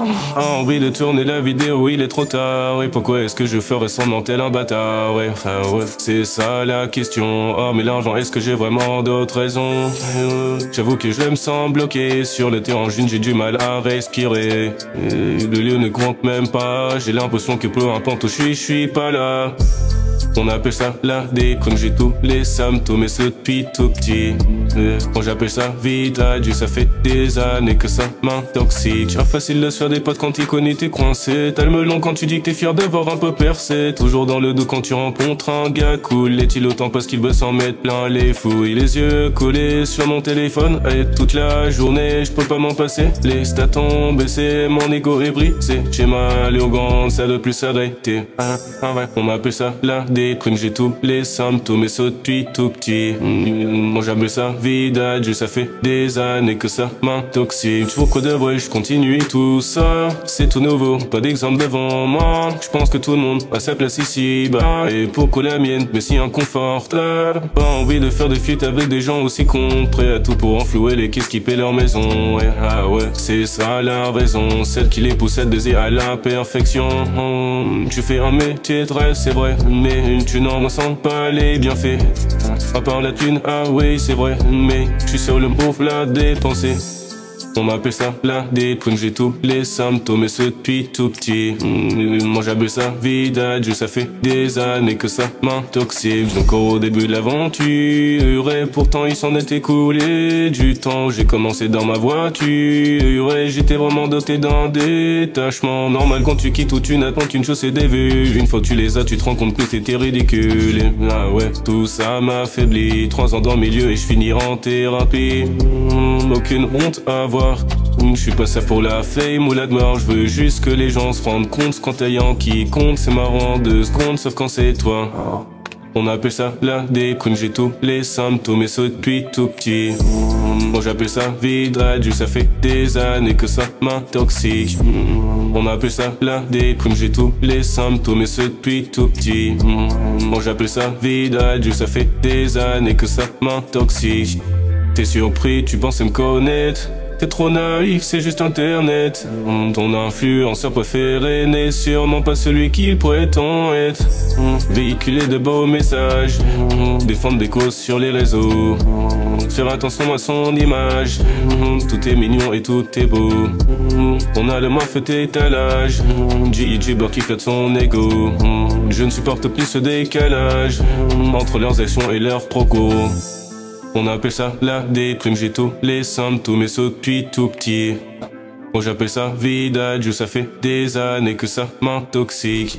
Ah, envie de tourner la vidéo, il est trop tard. Et pourquoi est-ce que je ferais semblant tel un bâtard? Ouais, enfin ouais, c'est ça la question. Oh mais l'argent, est-ce que j'ai vraiment d'autres raisons? Euh, J'avoue que je me sens bloqué sur le terrain j'ai du mal à respirer. Euh, le lieu ne compte même pas, j'ai l'impression que peu importe où je suis, je suis pas là. On appelle ça la déconne, j'ai tous les symptômes et ce depuis tout petit. Euh, Moi j'appelle ça vidage, ça fait des années que ça m'intoxique. Facile de se faire des potes quand t'y connais, t'es coincé. T'as le melon quand tu dis que t'es fier d'avoir un peu percé. Toujours dans le dos quand tu rencontres un gars cool. Est-il autant parce qu'il veut s'en mettre plein les fouilles. Les yeux collés sur mon téléphone. Et toute la journée, je peux pas m'en passer. Les stats ont baissé, mon ego est brisé. J'ai mal au gants, ça de plus arrêter. Ah, ah ouais, on m'appelle ça la déprime. J'ai tous les symptômes et depuis tout petit. Mm, Moi j'appelle ça vidage, ça fait des années que ça m'intoxique. Je quoi de vrai, je continue tout ça? C'est tout nouveau, pas d'exemple devant moi. Je pense que tout le monde a sa place ici. Bah, et pourquoi la mienne, mais si inconfortable? Pas envie de faire des fuites avec des gens aussi cons. Prêts à tout pour enflouer les caisses qui paient leur maison. Ouais, ah ouais, c'est ça la raison. Celle qui les pousse à désir à la perfection. Hum, Tu fais un métier rêve, c'est vrai. Mais tu n'en ressens pas les bienfaits. À part la thune, ah oui, c'est vrai. Mais tu sais où le pauvre l'a dépensé. On m'appelle ça la déprime, j'ai tous les symptômes et ce depuis tout petit. Moi j'appelle ça vidage, ça fait des années que ça m'intoxique. Encore au début de l'aventure et pourtant il s'en est écoulé du temps. J'ai commencé dans ma voiture et j'étais vraiment doté d'un détachement normal quand tu quittes où tu n'attends qu'une chose c'est des vues. Une fois que tu les as, tu te rends compte que t'étais ridicule. Ah ouais, tout ça m'affaiblit. Trois ans dans le milieu et je finis en thérapie. Mm, Aucune honte à avoir. Je suis pas ça pour la fame ou la gloire, je veux juste que les gens se rendent compte quand ayant qui compte, c'est marrant deux secondes sauf quand c'est toi. On appelle ça la déprime, j'ai tous les symptômes et ça depuis tout petit. Moi j'appelle ça vidage, ça fait des années que ça m'intoxique. On appelle ça la déprime, j'ai tous les symptômes et ça depuis tout petit. Moi j'appelle ça vidage, ça fait des années que ça m'intoxique. T'es surpris, tu pensais me connaître. T'es trop naïf, c'est juste internet. Hum, Ton influenceur préféré n'est sûrement pas celui qu'il prétend être. Hum, Véhiculer de beaux messages. Hum, Défendre des causes sur les réseaux. Faire attention à son image. Tout est mignon et tout est beau. On a le moins fait étalage G.I.G. qui flatte son ego. Je ne supporte plus ce décalage. Entre leurs actions et leurs procos on appelle ça la déprime, j'ai les symptômes et ça depuis tout petit. Moi j'appelle ça vidage, ça fait des années que ça m'intoxique.